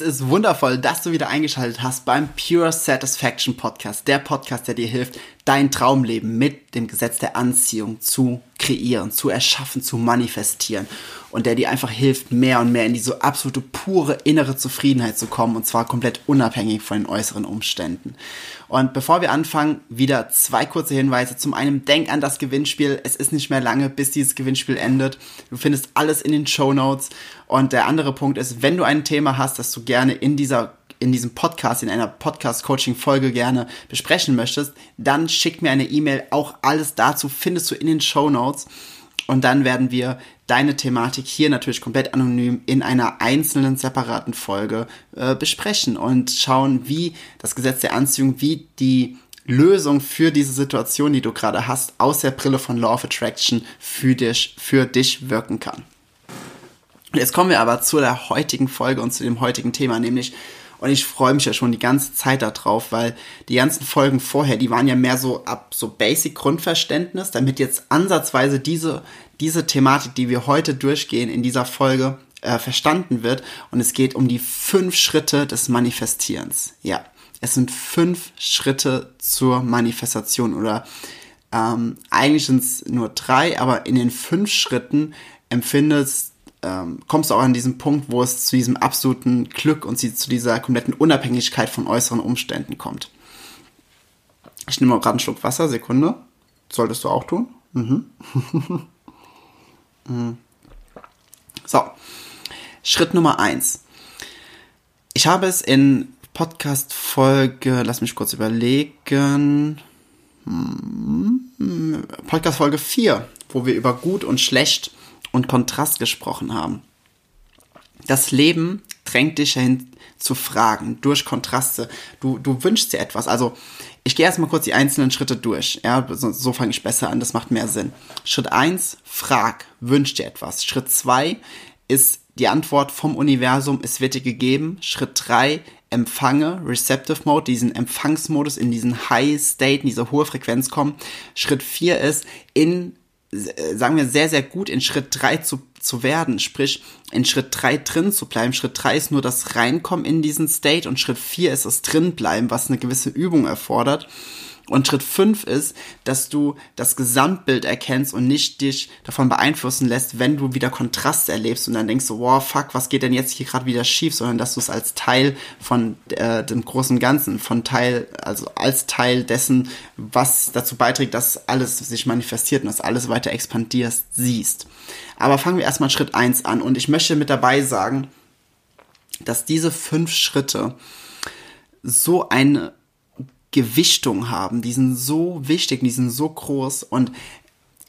Es ist wundervoll, dass du wieder eingeschaltet hast beim Pure Satisfaction Podcast, der Podcast, der dir hilft, dein Traumleben mit dem Gesetz der Anziehung zu kreieren, zu erschaffen, zu manifestieren und der dir einfach hilft, mehr und mehr in diese absolute pure innere Zufriedenheit zu kommen und zwar komplett unabhängig von den äußeren Umständen. Und bevor wir anfangen, wieder zwei kurze Hinweise. Zum einen, denk an das Gewinnspiel. Es ist nicht mehr lange, bis dieses Gewinnspiel endet. Du findest alles in den Show Notes. Und der andere Punkt ist, wenn du ein Thema hast, das du gerne in dieser in diesem Podcast, in einer Podcast-Coaching-Folge gerne besprechen möchtest, dann schick mir eine E-Mail. Auch alles dazu findest du in den Show Notes. Und dann werden wir deine Thematik hier natürlich komplett anonym in einer einzelnen separaten Folge äh, besprechen und schauen, wie das Gesetz der Anziehung, wie die Lösung für diese Situation, die du gerade hast, aus der Brille von Law of Attraction für dich, für dich wirken kann. Jetzt kommen wir aber zu der heutigen Folge und zu dem heutigen Thema, nämlich und ich freue mich ja schon die ganze Zeit darauf, weil die ganzen Folgen vorher, die waren ja mehr so ab so Basic Grundverständnis, damit jetzt ansatzweise diese, diese Thematik, die wir heute durchgehen in dieser Folge, äh, verstanden wird. Und es geht um die fünf Schritte des Manifestierens. Ja, es sind fünf Schritte zur Manifestation oder ähm, eigentlich sind es nur drei, aber in den fünf Schritten empfindest ähm, kommst du auch an diesen Punkt, wo es zu diesem absoluten Glück und zu dieser kompletten Unabhängigkeit von äußeren Umständen kommt. Ich nehme gerade einen Schluck Wasser, Sekunde. Solltest du auch tun. Mhm. mhm. So, Schritt Nummer eins. Ich habe es in Podcast-Folge, lass mich kurz überlegen, hm, Podcast-Folge 4, wo wir über gut und schlecht und Kontrast gesprochen haben. Das Leben drängt dich hin zu fragen, durch Kontraste. Du, du wünschst dir etwas. Also, ich gehe erstmal kurz die einzelnen Schritte durch. Ja, so, so fange ich besser an, das macht mehr Sinn. Schritt eins: frag, wünsch dir etwas. Schritt zwei ist die Antwort vom Universum, es wird dir gegeben. Schritt drei empfange, Receptive Mode, diesen Empfangsmodus, in diesen High State, in diese hohe Frequenz kommen. Schritt vier ist, in sagen wir, sehr, sehr gut in Schritt drei zu, zu werden, sprich in Schritt drei drin zu bleiben. Schritt drei ist nur das Reinkommen in diesen State und Schritt vier ist das Drinbleiben, was eine gewisse Übung erfordert. Und Schritt fünf ist, dass du das Gesamtbild erkennst und nicht dich davon beeinflussen lässt, wenn du wieder Kontraste erlebst und dann denkst du, wow, fuck, was geht denn jetzt hier gerade wieder schief, sondern dass du es als Teil von äh, dem großen Ganzen, von Teil, also als Teil dessen, was dazu beiträgt, dass alles sich manifestiert und dass alles weiter expandierst, siehst. Aber fangen wir erstmal Schritt eins an und ich möchte mit dabei sagen, dass diese fünf Schritte so eine Gewichtung haben. Die sind so wichtig, die sind so groß und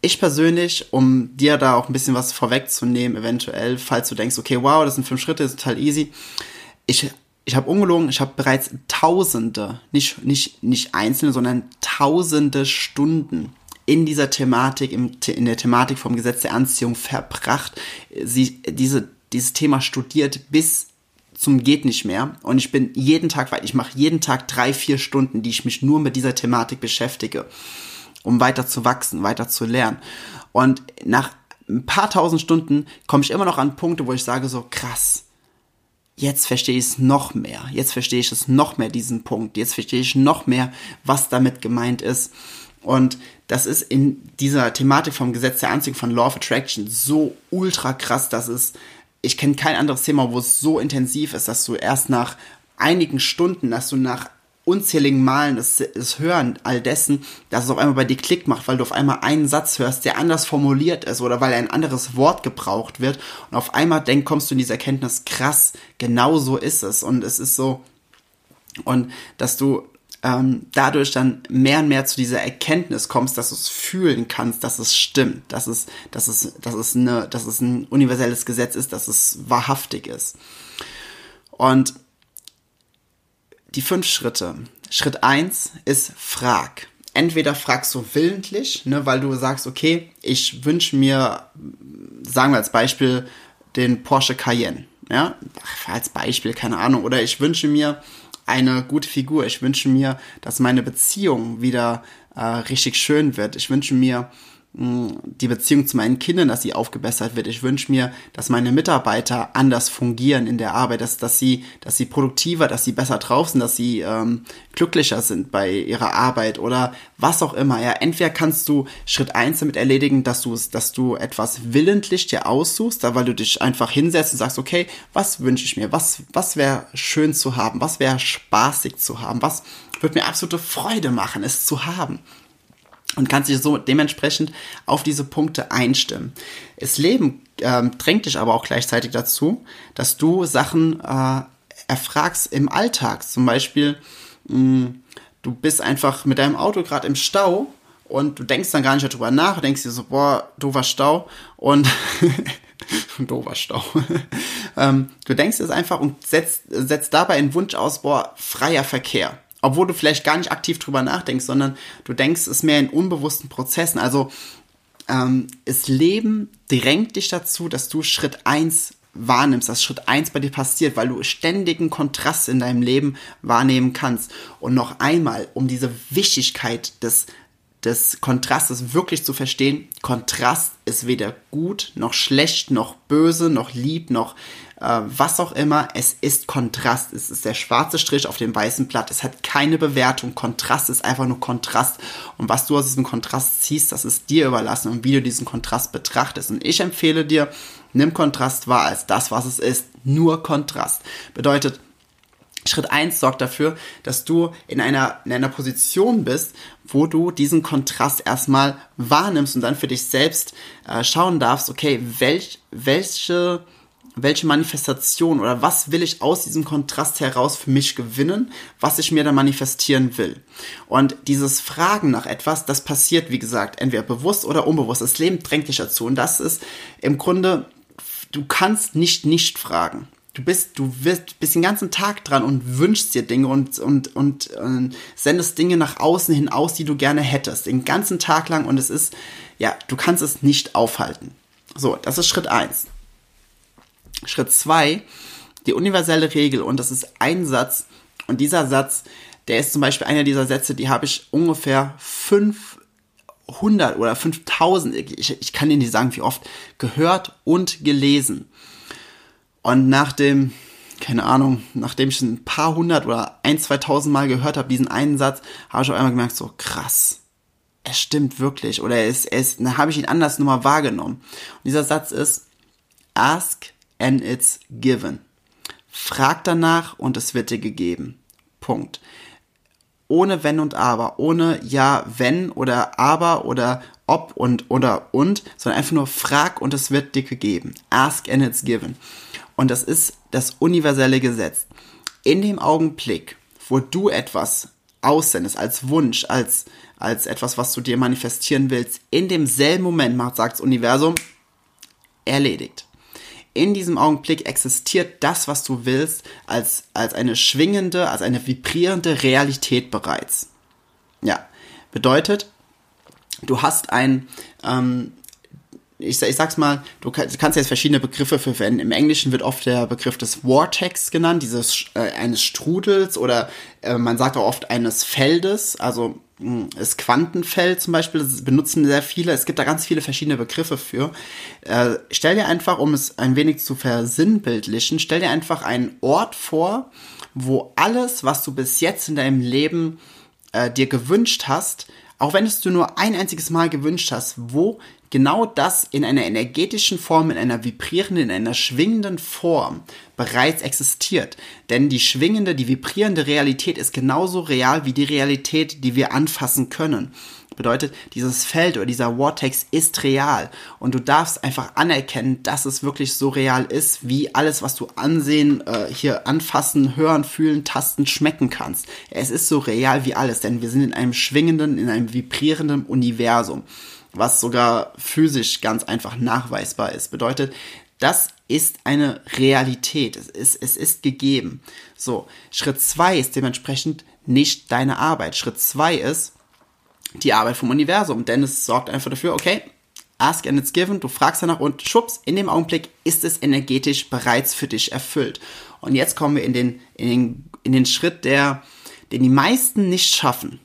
ich persönlich, um dir da auch ein bisschen was vorwegzunehmen, eventuell, falls du denkst, okay, wow, das sind fünf Schritte, ist total easy. Ich, ich habe ungelogen, ich habe bereits tausende, nicht, nicht, nicht einzelne, sondern tausende Stunden in dieser Thematik, im, in der Thematik vom Gesetz der Anziehung verbracht, sie, diese, dieses Thema studiert, bis zum geht nicht mehr und ich bin jeden Tag weit. Ich mache jeden Tag drei, vier Stunden, die ich mich nur mit dieser Thematik beschäftige, um weiter zu wachsen, weiter zu lernen. Und nach ein paar tausend Stunden komme ich immer noch an Punkte, wo ich sage so krass. Jetzt verstehe ich es noch mehr. Jetzt verstehe ich es noch mehr, diesen Punkt. Jetzt verstehe ich noch mehr, was damit gemeint ist. Und das ist in dieser Thematik vom Gesetz der Anziehung von Law of Attraction so ultra krass, dass es ich kenne kein anderes Thema, wo es so intensiv ist, dass du erst nach einigen Stunden, dass du nach unzähligen Malen das, das Hören all dessen, dass es auf einmal bei dir Klick macht, weil du auf einmal einen Satz hörst, der anders formuliert ist oder weil ein anderes Wort gebraucht wird und auf einmal denk, kommst du in diese Erkenntnis, krass, genau so ist es. Und es ist so und dass du ähm, dadurch dann mehr und mehr zu dieser Erkenntnis kommst, dass du es fühlen kannst, dass es stimmt, dass es, dass es, dass es, eine, dass es ein universelles Gesetz ist, dass es wahrhaftig ist. Und die fünf Schritte. Schritt eins ist frag. Entweder fragst du willentlich, ne, weil du sagst, okay, ich wünsche mir, sagen wir als Beispiel, den Porsche Cayenne. Ja, als Beispiel, keine Ahnung. Oder ich wünsche mir eine gute Figur. Ich wünsche mir, dass meine Beziehung wieder äh, richtig schön wird. Ich wünsche mir die Beziehung zu meinen Kindern, dass sie aufgebessert wird. Ich wünsche mir, dass meine Mitarbeiter anders fungieren in der Arbeit, dass, dass, sie, dass sie produktiver, dass sie besser drauf sind, dass sie ähm, glücklicher sind bei ihrer Arbeit oder was auch immer. Ja, entweder kannst du Schritt eins damit erledigen, dass du dass du etwas willentlich dir aussuchst, weil du dich einfach hinsetzt und sagst, okay, was wünsche ich mir? Was, was wäre schön zu haben? Was wäre spaßig zu haben? Was würde mir absolute Freude machen, es zu haben? Und kannst dich so dementsprechend auf diese Punkte einstimmen. Das Leben ähm, drängt dich aber auch gleichzeitig dazu, dass du Sachen äh, erfragst im Alltag. Zum Beispiel, mh, du bist einfach mit deinem Auto gerade im Stau und du denkst dann gar nicht darüber nach, denkst dir so, boah, doofer Stau und doofer Stau. ähm, du denkst es einfach und setzt, setzt dabei einen Wunsch aus, boah, freier Verkehr obwohl du vielleicht gar nicht aktiv drüber nachdenkst, sondern du denkst es mehr in unbewussten Prozessen. Also ähm, das Leben drängt dich dazu, dass du Schritt eins wahrnimmst, dass Schritt eins bei dir passiert, weil du ständigen Kontrast in deinem Leben wahrnehmen kannst. Und noch einmal, um diese Wichtigkeit des des Kontrastes wirklich zu verstehen. Kontrast ist weder gut noch schlecht noch böse noch lieb noch äh, was auch immer. Es ist Kontrast. Es ist der schwarze Strich auf dem weißen Blatt. Es hat keine Bewertung. Kontrast ist einfach nur Kontrast. Und was du aus diesem Kontrast ziehst, das ist dir überlassen und wie du diesen Kontrast betrachtest. Und ich empfehle dir, nimm Kontrast wahr als das, was es ist. Nur Kontrast. Bedeutet, Schritt eins sorgt dafür, dass du in einer, in einer Position bist, wo du diesen Kontrast erstmal wahrnimmst und dann für dich selbst äh, schauen darfst, okay, welch, welche welche Manifestation oder was will ich aus diesem Kontrast heraus für mich gewinnen, was ich mir da manifestieren will. Und dieses Fragen nach etwas, das passiert, wie gesagt, entweder bewusst oder unbewusst. Das Leben drängt dich dazu. Und das ist im Grunde, du kannst nicht nicht fragen. Du bist, du wirst, bist den ganzen Tag dran und wünschst dir Dinge und, und, und, und sendest Dinge nach außen hin aus, die du gerne hättest. Den ganzen Tag lang und es ist, ja, du kannst es nicht aufhalten. So, das ist Schritt eins. Schritt zwei die universelle Regel und das ist ein Satz und dieser Satz, der ist zum Beispiel einer dieser Sätze, die habe ich ungefähr 500 oder 5000, ich, ich kann Ihnen nicht sagen, wie oft, gehört und gelesen. Und nach dem, keine Ahnung, nachdem ich ein paar hundert oder ein, zweitausend Mal gehört habe, diesen einen Satz, habe ich auf einmal gemerkt, so krass, es stimmt wirklich. Oder es, es, dann habe ich ihn anders nochmal wahrgenommen. Und dieser Satz ist, ask and it's given. Frag danach und es wird dir gegeben. Punkt. Ohne wenn und aber, ohne ja, wenn oder aber oder ob und oder und, sondern einfach nur frag und es wird dir gegeben. Ask and it's given. Und das ist das universelle Gesetz. In dem Augenblick, wo du etwas aussendest, als Wunsch, als, als etwas, was du dir manifestieren willst, in demselben Moment macht, sagt das Universum, erledigt in diesem Augenblick existiert das, was du willst, als, als eine schwingende, als eine vibrierende Realität bereits. Ja, bedeutet, du hast ein, ähm, ich, ich sag's mal, du kannst jetzt verschiedene Begriffe für verwenden. Im Englischen wird oft der Begriff des Vortex genannt, dieses äh, eines Strudels oder äh, man sagt auch oft eines Feldes. Also das Quantenfeld zum Beispiel, das benutzen sehr viele. Es gibt da ganz viele verschiedene Begriffe für. Äh, stell dir einfach, um es ein wenig zu versinnbildlichen, stell dir einfach einen Ort vor, wo alles, was du bis jetzt in deinem Leben äh, dir gewünscht hast, auch wenn es du nur ein einziges Mal gewünscht hast, wo genau das in einer energetischen Form, in einer vibrierenden, in einer schwingenden Form bereits existiert. Denn die schwingende, die vibrierende Realität ist genauso real wie die Realität, die wir anfassen können. Bedeutet, dieses Feld oder dieser Vortex ist real und du darfst einfach anerkennen, dass es wirklich so real ist, wie alles, was du ansehen, äh, hier anfassen, hören, fühlen, tasten, schmecken kannst. Es ist so real wie alles, denn wir sind in einem schwingenden, in einem vibrierenden Universum, was sogar physisch ganz einfach nachweisbar ist. Bedeutet, das ist eine Realität. Es ist, es ist gegeben. So, Schritt zwei ist dementsprechend nicht deine Arbeit. Schritt zwei ist die Arbeit vom Universum, denn es sorgt einfach dafür, okay, ask and it's given, du fragst danach und schwupps, in dem Augenblick ist es energetisch bereits für dich erfüllt. Und jetzt kommen wir in den, in den, in den Schritt, der, den die meisten nicht schaffen.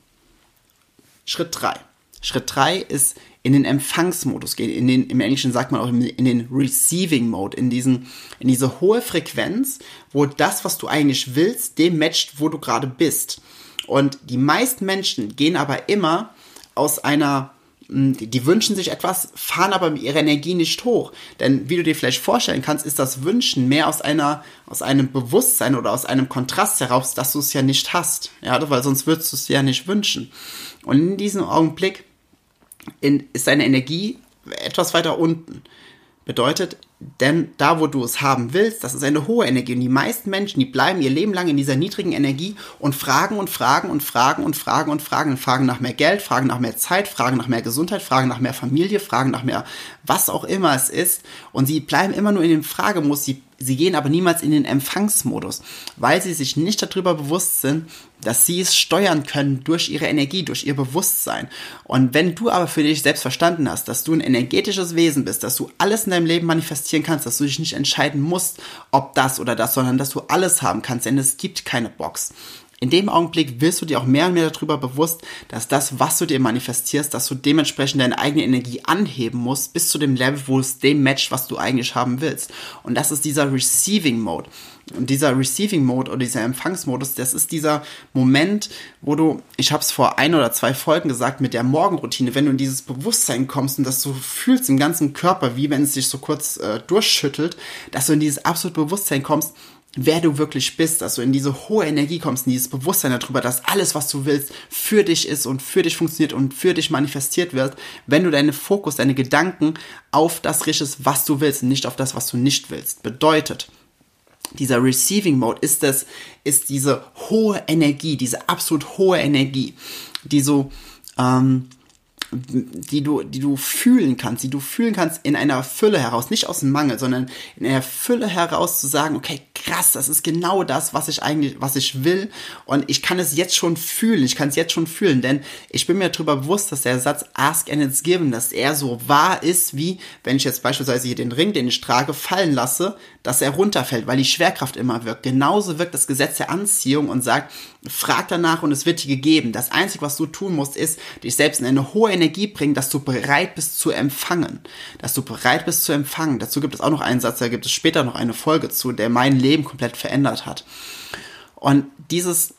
Schritt drei. Schritt drei ist in den Empfangsmodus gehen. In den, Im Englischen sagt man auch in den Receiving Mode, in, diesen, in diese hohe Frequenz, wo das, was du eigentlich willst, dem matcht, wo du gerade bist. Und die meisten Menschen gehen aber immer aus einer hm, die wünschen sich etwas, fahren aber mit ihrer Energie nicht hoch. Denn wie du dir vielleicht vorstellen kannst, ist das Wünschen mehr aus einer, aus einem Bewusstsein oder aus einem Kontrast heraus, dass du es ja nicht hast. Ja, weil sonst würdest du es ja nicht wünschen. Und in diesem Augenblick in, ist deine Energie etwas weiter unten. Bedeutet, denn da, wo du es haben willst, das ist eine hohe Energie. Und die meisten Menschen, die bleiben ihr Leben lang in dieser niedrigen Energie und fragen und fragen und fragen und fragen und fragen und fragen nach mehr Geld, fragen nach mehr Zeit, fragen nach mehr Gesundheit, fragen nach mehr Familie, fragen nach mehr was auch immer es ist. Und sie bleiben immer nur in dem Fragemodus. Sie, sie gehen aber niemals in den Empfangsmodus, weil sie sich nicht darüber bewusst sind, dass sie es steuern können durch ihre Energie, durch ihr Bewusstsein. Und wenn du aber für dich selbst verstanden hast, dass du ein energetisches Wesen bist, dass du alles in deinem Leben manifestieren kannst, dass du dich nicht entscheiden musst, ob das oder das, sondern dass du alles haben kannst, denn es gibt keine Box. In dem Augenblick wirst du dir auch mehr und mehr darüber bewusst, dass das, was du dir manifestierst, dass du dementsprechend deine eigene Energie anheben musst, bis zu dem Level, wo es dem matcht, was du eigentlich haben willst. Und das ist dieser Receiving Mode. Und dieser Receiving Mode oder dieser Empfangsmodus, das ist dieser Moment, wo du, ich habe es vor ein oder zwei Folgen gesagt, mit der Morgenroutine, wenn du in dieses Bewusstsein kommst und das du fühlst im ganzen Körper, wie wenn es sich so kurz äh, durchschüttelt, dass du in dieses absolute Bewusstsein kommst, wer du wirklich bist, dass du in diese hohe Energie kommst, in dieses Bewusstsein darüber, dass alles, was du willst, für dich ist und für dich funktioniert und für dich manifestiert wird, wenn du deine Fokus, deine Gedanken auf das richtest, was du willst nicht auf das, was du nicht willst. Bedeutet, dieser Receiving Mode ist das, ist diese hohe Energie, diese absolut hohe Energie, die so, ähm, die du, die du fühlen kannst, die du fühlen kannst in einer Fülle heraus, nicht aus dem Mangel, sondern in einer Fülle heraus zu sagen, okay, krass, das ist genau das, was ich eigentlich, was ich will. Und ich kann es jetzt schon fühlen, ich kann es jetzt schon fühlen, denn ich bin mir darüber bewusst, dass der Satz ask and it's given, dass er so wahr ist, wie wenn ich jetzt beispielsweise hier den Ring, den ich trage, fallen lasse, dass er runterfällt, weil die Schwerkraft immer wirkt. Genauso wirkt das Gesetz der Anziehung und sagt, frag danach und es wird dir gegeben. Das Einzige, was du tun musst, ist, dich selbst in eine hohe Energie bringen, dass du bereit bist zu empfangen. Dass du bereit bist zu empfangen. Dazu gibt es auch noch einen Satz, da gibt es später noch eine Folge zu, der mein Leben komplett verändert hat. Und dieses,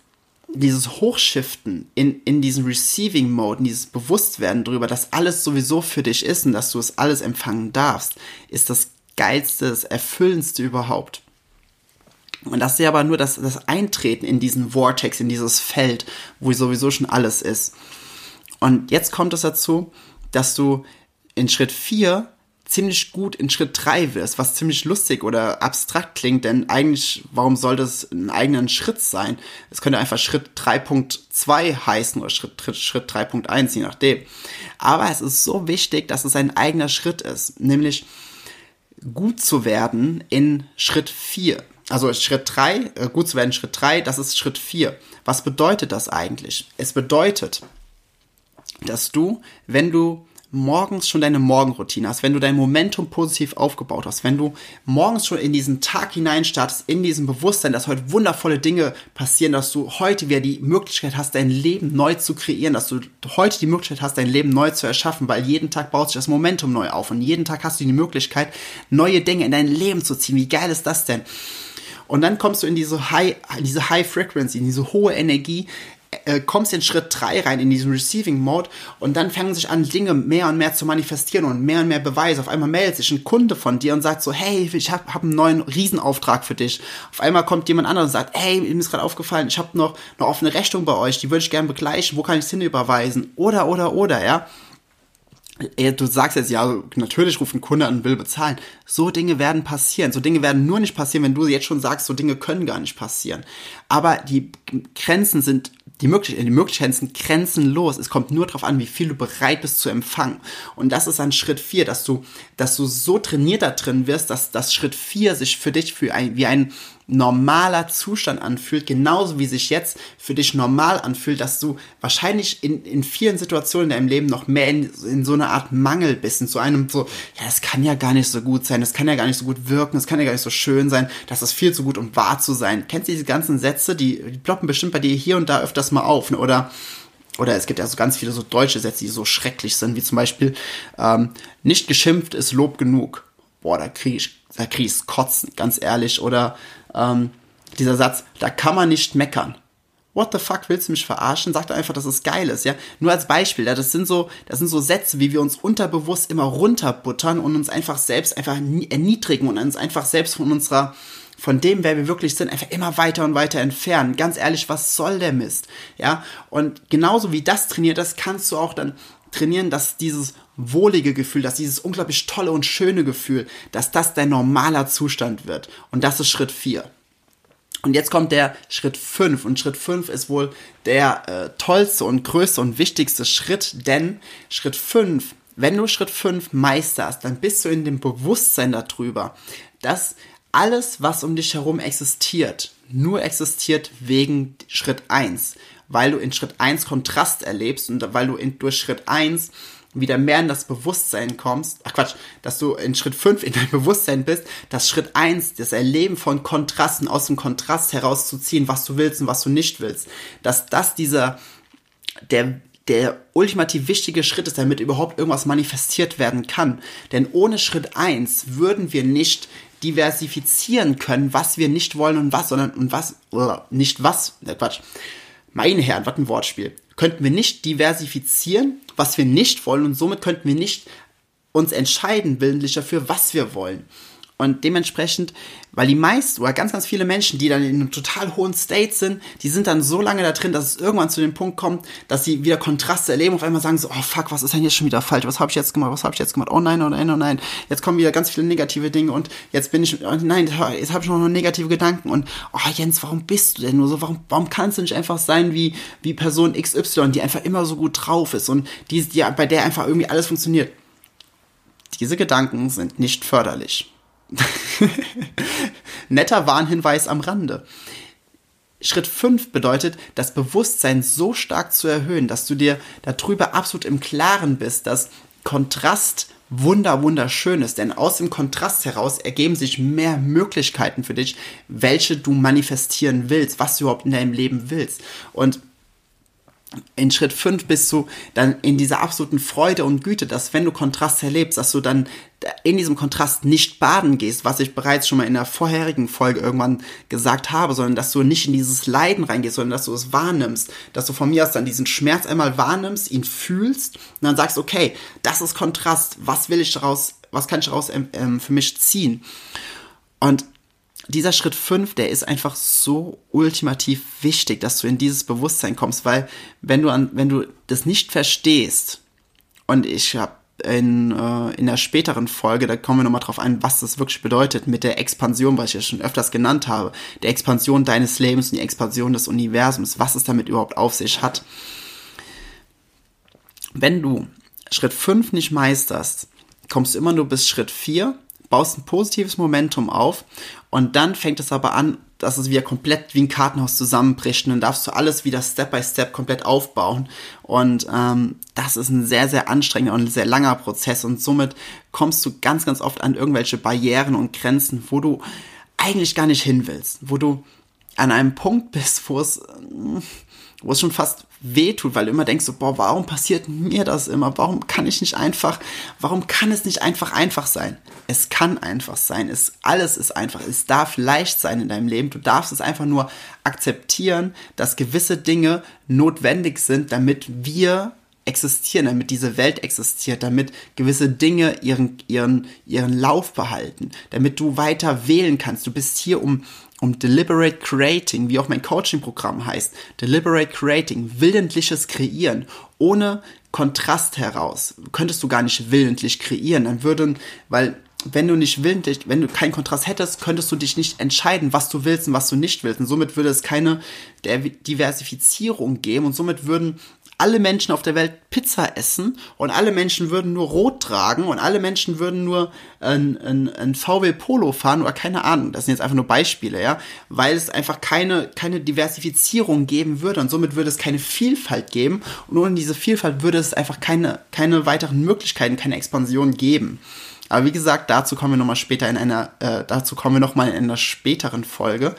dieses Hochschiften in, in diesen Receiving Mode, in dieses Bewusstwerden darüber, dass alles sowieso für dich ist und dass du es alles empfangen darfst, ist das geilste, das erfüllendste überhaupt. Und das ist ja aber nur das, das Eintreten in diesen Vortex, in dieses Feld, wo sowieso schon alles ist. Und jetzt kommt es dazu, dass du in Schritt 4 ziemlich gut in Schritt 3 wirst, was ziemlich lustig oder abstrakt klingt, denn eigentlich, warum soll das ein eigener Schritt sein? Es könnte einfach Schritt 3.2 heißen oder Schritt, Schritt 3.1, je nachdem. Aber es ist so wichtig, dass es ein eigener Schritt ist, nämlich gut zu werden in Schritt 4 also Schritt 3, äh, gut zu werden, Schritt 3, das ist Schritt 4. Was bedeutet das eigentlich? Es bedeutet, dass du, wenn du morgens schon deine Morgenroutine hast, wenn du dein Momentum positiv aufgebaut hast, wenn du morgens schon in diesen Tag hinein startest, in diesem Bewusstsein, dass heute wundervolle Dinge passieren, dass du heute wieder die Möglichkeit hast, dein Leben neu zu kreieren, dass du heute die Möglichkeit hast, dein Leben neu zu erschaffen, weil jeden Tag baut sich das Momentum neu auf und jeden Tag hast du die Möglichkeit, neue Dinge in dein Leben zu ziehen. Wie geil ist das denn? Und dann kommst du in diese High, in diese High Frequency, in diese hohe Energie, äh, kommst in Schritt 3 rein, in diesen Receiving Mode und dann fangen sich an, Dinge mehr und mehr zu manifestieren und mehr und mehr Beweise. Auf einmal meldet sich ein Kunde von dir und sagt so, hey, ich habe hab einen neuen Riesenauftrag für dich. Auf einmal kommt jemand anderes und sagt, hey, mir ist gerade aufgefallen, ich habe noch eine offene Rechnung bei euch, die würde ich gerne begleichen, wo kann ich es hinüberweisen? Oder, oder, oder, ja du sagst jetzt, ja, natürlich ruft ein Kunde an und will bezahlen. So Dinge werden passieren. So Dinge werden nur nicht passieren, wenn du jetzt schon sagst, so Dinge können gar nicht passieren. Aber die Grenzen sind, die, Möglich die Möglichkeiten sind grenzenlos. Es kommt nur darauf an, wie viel du bereit bist zu empfangen. Und das ist dann Schritt vier, dass du, dass du so trainiert da drin wirst, dass das Schritt vier sich für dich für ein, wie ein normaler Zustand anfühlt, genauso wie sich jetzt für dich normal anfühlt, dass du wahrscheinlich in, in vielen Situationen in deinem Leben noch mehr in, in so einer Art Mangel bist, in so einem so, ja, das kann ja gar nicht so gut sein, das kann ja gar nicht so gut wirken, das kann ja gar nicht so schön sein, das ist viel zu gut, um wahr zu sein. Kennst du diese ganzen Sätze, die, die ploppen bestimmt bei dir hier und da öfters mal auf, ne? oder oder es gibt ja so ganz viele so deutsche Sätze, die so schrecklich sind, wie zum Beispiel, ähm, nicht geschimpft ist Lob genug. Boah, da kriege ich, da krieg ich's kotzen, ganz ehrlich. Oder ähm, dieser Satz, da kann man nicht meckern. What the fuck, willst du mich verarschen? Sag doch einfach, dass es geil ist, ja? Nur als Beispiel, ja, das sind so, das sind so Sätze, wie wir uns unterbewusst immer runterbuttern und uns einfach selbst einfach erniedrigen und uns einfach selbst von unserer, von dem, wer wir wirklich sind, einfach immer weiter und weiter entfernen. Ganz ehrlich, was soll der Mist? Ja? Und genauso wie das trainiert ist, kannst du auch dann trainieren, dass dieses wohlige Gefühl, dass dieses unglaublich tolle und schöne Gefühl, dass das dein normaler Zustand wird. Und das ist Schritt 4. Und jetzt kommt der Schritt 5. Und Schritt 5 ist wohl der äh, tollste und größte und wichtigste Schritt, denn Schritt 5, wenn du Schritt 5 meisterst, dann bist du in dem Bewusstsein darüber, dass alles, was um dich herum existiert, nur existiert wegen Schritt 1, weil du in Schritt 1 Kontrast erlebst und weil du in, durch Schritt 1 wieder mehr in das Bewusstsein kommst, ach Quatsch, dass du in Schritt 5 in dein Bewusstsein bist, dass Schritt 1, das Erleben von Kontrasten aus dem Kontrast herauszuziehen, was du willst und was du nicht willst, dass das dieser, der, der ultimativ wichtige Schritt ist, damit überhaupt irgendwas manifestiert werden kann. Denn ohne Schritt 1 würden wir nicht diversifizieren können, was wir nicht wollen und was, sondern und was, oder nicht was, ne Quatsch. Meine Herren, was ein Wortspiel. Könnten wir nicht diversifizieren, was wir nicht wollen und somit könnten wir nicht uns entscheiden willentlich dafür, was wir wollen. Und dementsprechend, weil die meisten oder ganz, ganz viele Menschen, die dann in einem total hohen State sind, die sind dann so lange da drin, dass es irgendwann zu dem Punkt kommt, dass sie wieder Kontraste erleben, auf einmal sagen so, oh fuck, was ist denn jetzt schon wieder falsch? Was habe ich jetzt gemacht? Was habe ich jetzt gemacht? Oh nein, oh nein, oh nein. Jetzt kommen wieder ganz viele negative Dinge und jetzt bin ich, oh nein, jetzt habe ich noch negative Gedanken und oh Jens, warum bist du denn nur so? Warum, warum kannst du nicht einfach sein wie, wie Person XY, die einfach immer so gut drauf ist und die, die, bei der einfach irgendwie alles funktioniert? Diese Gedanken sind nicht förderlich. Netter Warnhinweis am Rande. Schritt 5 bedeutet, das Bewusstsein so stark zu erhöhen, dass du dir darüber absolut im Klaren bist, dass Kontrast wunder wunderschön ist, denn aus dem Kontrast heraus ergeben sich mehr Möglichkeiten für dich, welche du manifestieren willst, was du überhaupt in deinem Leben willst. Und in Schritt 5 bist du dann in dieser absoluten Freude und Güte, dass wenn du Kontrast erlebst, dass du dann in diesem Kontrast nicht baden gehst, was ich bereits schon mal in der vorherigen Folge irgendwann gesagt habe, sondern dass du nicht in dieses Leiden reingehst, sondern dass du es wahrnimmst, dass du von mir aus dann diesen Schmerz einmal wahrnimmst, ihn fühlst und dann sagst, okay, das ist Kontrast, was will ich daraus, was kann ich daraus ähm, für mich ziehen? Und dieser Schritt 5, der ist einfach so ultimativ wichtig, dass du in dieses Bewusstsein kommst, weil wenn du an, wenn du das nicht verstehst, und ich habe in, äh, in der späteren Folge, da kommen wir nochmal drauf ein, was das wirklich bedeutet mit der Expansion, was ich ja schon öfters genannt habe, der Expansion deines Lebens und die Expansion des Universums, was es damit überhaupt auf sich hat. Wenn du Schritt 5 nicht meisterst, kommst du immer nur bis Schritt 4 baust ein positives Momentum auf und dann fängt es aber an, dass es wieder komplett wie ein Kartenhaus zusammenbricht und dann darfst du alles wieder Step by Step komplett aufbauen. Und ähm, das ist ein sehr, sehr anstrengender und sehr langer Prozess und somit kommst du ganz, ganz oft an irgendwelche Barrieren und Grenzen, wo du eigentlich gar nicht hin willst, wo du an einem Punkt bist, wo es, wo es schon fast wehtut, weil du immer denkst so, boah, warum passiert mir das immer? Warum kann ich nicht einfach, warum kann es nicht einfach einfach sein? Es kann einfach sein. Es, alles ist einfach. Es darf leicht sein in deinem Leben. Du darfst es einfach nur akzeptieren, dass gewisse Dinge notwendig sind, damit wir existieren, damit diese Welt existiert, damit gewisse Dinge ihren, ihren, ihren Lauf behalten, damit du weiter wählen kannst. Du bist hier, um um Deliberate Creating, wie auch mein Coaching-Programm heißt. Deliberate Creating, willentliches Kreieren, ohne Kontrast heraus. Könntest du gar nicht willentlich kreieren, dann würden, weil wenn du nicht willentlich, wenn du keinen Kontrast hättest, könntest du dich nicht entscheiden, was du willst und was du nicht willst. Und somit würde es keine Diversifizierung geben und somit würden alle Menschen auf der Welt Pizza essen und alle Menschen würden nur Rot tragen und alle Menschen würden nur ein, ein, ein VW Polo fahren oder keine Ahnung. Das sind jetzt einfach nur Beispiele, ja, weil es einfach keine, keine Diversifizierung geben würde und somit würde es keine Vielfalt geben und ohne diese Vielfalt würde es einfach keine, keine weiteren Möglichkeiten, keine Expansion geben. Aber wie gesagt, dazu kommen wir nochmal später in einer, äh, dazu kommen wir nochmal in einer späteren Folge.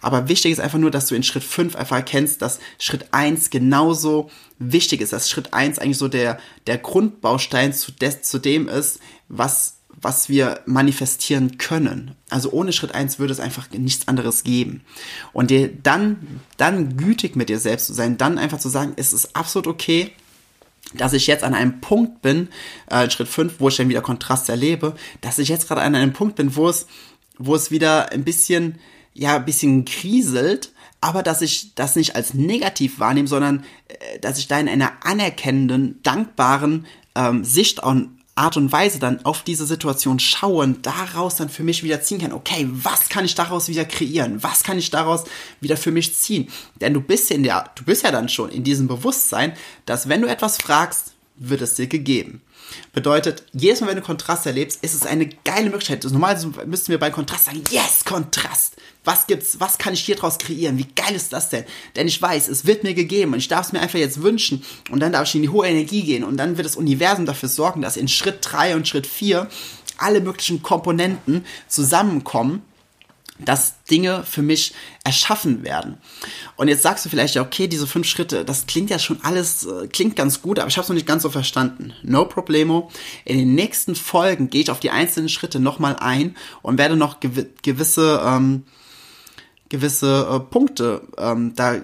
Aber wichtig ist einfach nur, dass du in Schritt 5 einfach erkennst, dass Schritt 1 genauso wichtig ist, dass Schritt 1 eigentlich so der, der Grundbaustein zu, des, zu dem ist, was, was wir manifestieren können. Also ohne Schritt 1 würde es einfach nichts anderes geben. Und dir dann, dann gütig mit dir selbst zu sein, dann einfach zu sagen, es ist absolut okay, dass ich jetzt an einem Punkt bin, äh, Schritt 5, wo ich dann wieder Kontrast erlebe, dass ich jetzt gerade an einem Punkt bin, wo es, wo es wieder ein bisschen, ja, ein bisschen kriselt, aber dass ich das nicht als negativ wahrnehme, sondern äh, dass ich da in einer anerkennenden, dankbaren ähm, Sicht on, Art und Weise dann auf diese Situation schaue und daraus dann für mich wieder ziehen kann, okay, was kann ich daraus wieder kreieren? Was kann ich daraus wieder für mich ziehen? Denn du bist in der, du bist ja dann schon in diesem Bewusstsein, dass wenn du etwas fragst, wird es dir gegeben. Bedeutet, jedes Mal, wenn du Kontrast erlebst, ist es eine geile Möglichkeit. Also normalerweise müssten wir bei Kontrast sagen, yes, Kontrast. Was gibt's, was kann ich hier draus kreieren? Wie geil ist das denn? Denn ich weiß, es wird mir gegeben und ich darf es mir einfach jetzt wünschen und dann darf ich in die hohe Energie gehen und dann wird das Universum dafür sorgen, dass in Schritt 3 und Schritt 4 alle möglichen Komponenten zusammenkommen dass Dinge für mich erschaffen werden. Und jetzt sagst du vielleicht, ja, okay, diese fünf Schritte, das klingt ja schon alles, äh, klingt ganz gut, aber ich habe es noch nicht ganz so verstanden. No problemo. In den nächsten Folgen gehe ich auf die einzelnen Schritte nochmal ein und werde noch gew gewisse, ähm, gewisse äh, Punkte ähm, da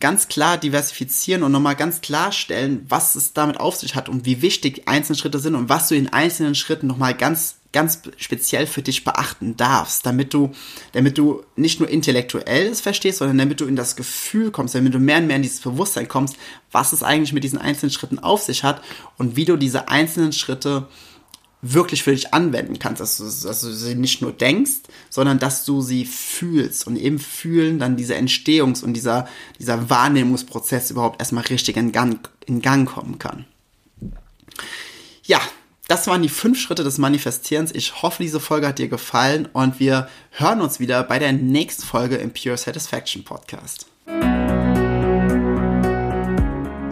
ganz klar diversifizieren und nochmal ganz klarstellen, was es damit auf sich hat und wie wichtig einzelne Schritte sind und was du in einzelnen Schritten nochmal ganz ganz speziell für dich beachten darfst, damit du, damit du nicht nur intellektuell es verstehst, sondern damit du in das Gefühl kommst, damit du mehr und mehr in dieses Bewusstsein kommst, was es eigentlich mit diesen einzelnen Schritten auf sich hat und wie du diese einzelnen Schritte wirklich für dich anwenden kannst, dass du, dass du sie nicht nur denkst, sondern dass du sie fühlst und eben fühlen dann dieser Entstehungs- und dieser, dieser Wahrnehmungsprozess überhaupt erstmal richtig in Gang, in Gang kommen kann. Das waren die fünf Schritte des Manifestierens. Ich hoffe, diese Folge hat dir gefallen und wir hören uns wieder bei der nächsten Folge im Pure Satisfaction Podcast.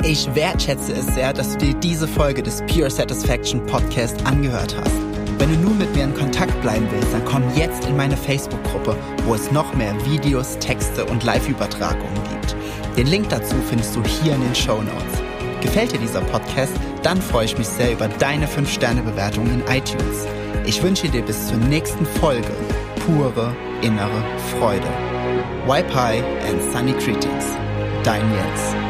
Ich wertschätze es sehr, dass du dir diese Folge des Pure Satisfaction Podcast angehört hast. Wenn du nun mit mir in Kontakt bleiben willst, dann komm jetzt in meine Facebook-Gruppe, wo es noch mehr Videos, Texte und Live-Übertragungen gibt. Den Link dazu findest du hier in den Show Notes. Gefällt dir dieser Podcast? Dann freue ich mich sehr über deine 5-Sterne-Bewertung in iTunes. Ich wünsche dir bis zur nächsten Folge pure innere Freude. High and Sunny Greetings. Dein Jens.